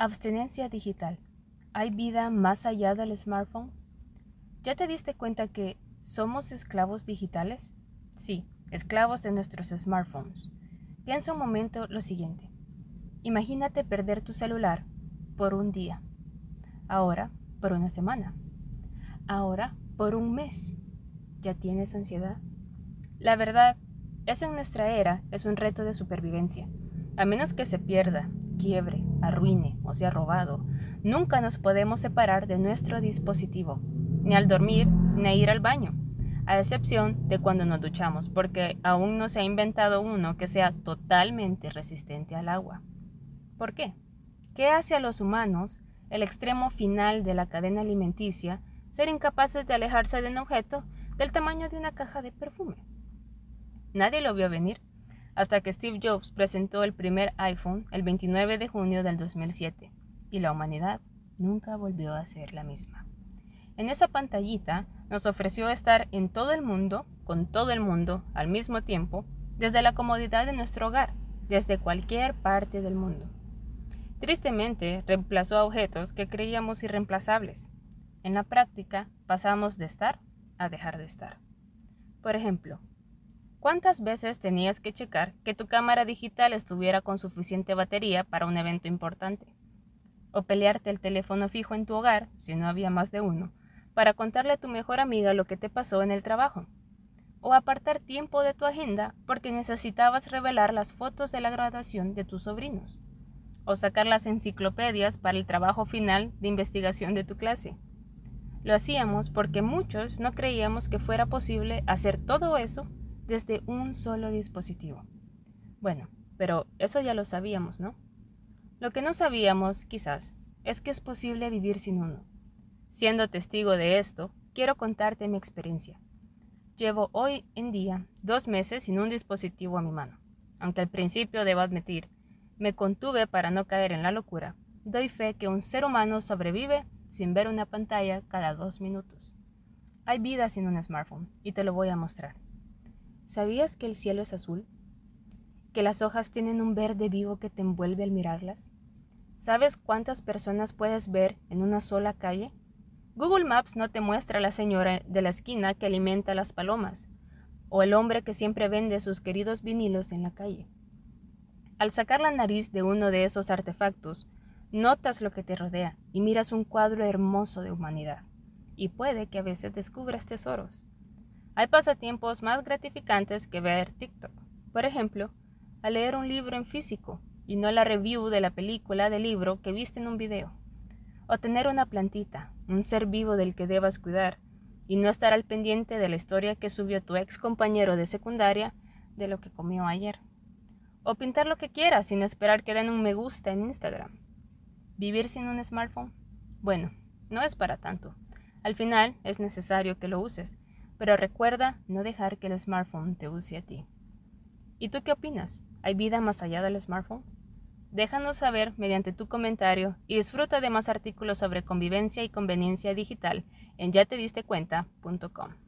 Abstinencia digital. ¿Hay vida más allá del smartphone? ¿Ya te diste cuenta que somos esclavos digitales? Sí, esclavos de nuestros smartphones. Piensa un momento lo siguiente. Imagínate perder tu celular por un día. Ahora por una semana. Ahora por un mes. ¿Ya tienes ansiedad? La verdad, eso en nuestra era es un reto de supervivencia. A menos que se pierda, quiebre, arruine o sea robado, nunca nos podemos separar de nuestro dispositivo, ni al dormir ni a ir al baño, a excepción de cuando nos duchamos, porque aún no se ha inventado uno que sea totalmente resistente al agua. ¿Por qué? ¿Qué hace a los humanos, el extremo final de la cadena alimenticia, ser incapaces de alejarse de un objeto del tamaño de una caja de perfume? Nadie lo vio venir hasta que Steve Jobs presentó el primer iPhone el 29 de junio del 2007 y la humanidad nunca volvió a ser la misma. En esa pantallita nos ofreció estar en todo el mundo, con todo el mundo, al mismo tiempo, desde la comodidad de nuestro hogar, desde cualquier parte del mundo. Tristemente, reemplazó a objetos que creíamos irreemplazables. En la práctica, pasamos de estar a dejar de estar. Por ejemplo, ¿Cuántas veces tenías que checar que tu cámara digital estuviera con suficiente batería para un evento importante? O pelearte el teléfono fijo en tu hogar, si no había más de uno, para contarle a tu mejor amiga lo que te pasó en el trabajo. O apartar tiempo de tu agenda porque necesitabas revelar las fotos de la graduación de tus sobrinos. O sacar las enciclopedias para el trabajo final de investigación de tu clase. Lo hacíamos porque muchos no creíamos que fuera posible hacer todo eso desde un solo dispositivo. Bueno, pero eso ya lo sabíamos, ¿no? Lo que no sabíamos, quizás, es que es posible vivir sin uno. Siendo testigo de esto, quiero contarte mi experiencia. Llevo hoy en día dos meses sin un dispositivo a mi mano. Aunque al principio debo admitir, me contuve para no caer en la locura. Doy fe que un ser humano sobrevive sin ver una pantalla cada dos minutos. Hay vida sin un smartphone y te lo voy a mostrar. ¿Sabías que el cielo es azul? ¿Que las hojas tienen un verde vivo que te envuelve al mirarlas? ¿Sabes cuántas personas puedes ver en una sola calle? Google Maps no te muestra a la señora de la esquina que alimenta a las palomas, o el hombre que siempre vende sus queridos vinilos en la calle. Al sacar la nariz de uno de esos artefactos, notas lo que te rodea y miras un cuadro hermoso de humanidad. Y puede que a veces descubras tesoros. Hay pasatiempos más gratificantes que ver TikTok. Por ejemplo, a leer un libro en físico y no la review de la película del libro que viste en un video. O tener una plantita, un ser vivo del que debas cuidar, y no estar al pendiente de la historia que subió tu ex compañero de secundaria de lo que comió ayer. O pintar lo que quieras sin esperar que den un me gusta en Instagram. ¿Vivir sin un smartphone? Bueno, no es para tanto. Al final es necesario que lo uses pero recuerda no dejar que el smartphone te use a ti. ¿Y tú qué opinas? ¿Hay vida más allá del smartphone? Déjanos saber mediante tu comentario y disfruta de más artículos sobre convivencia y conveniencia digital en yatedistecuenta.com.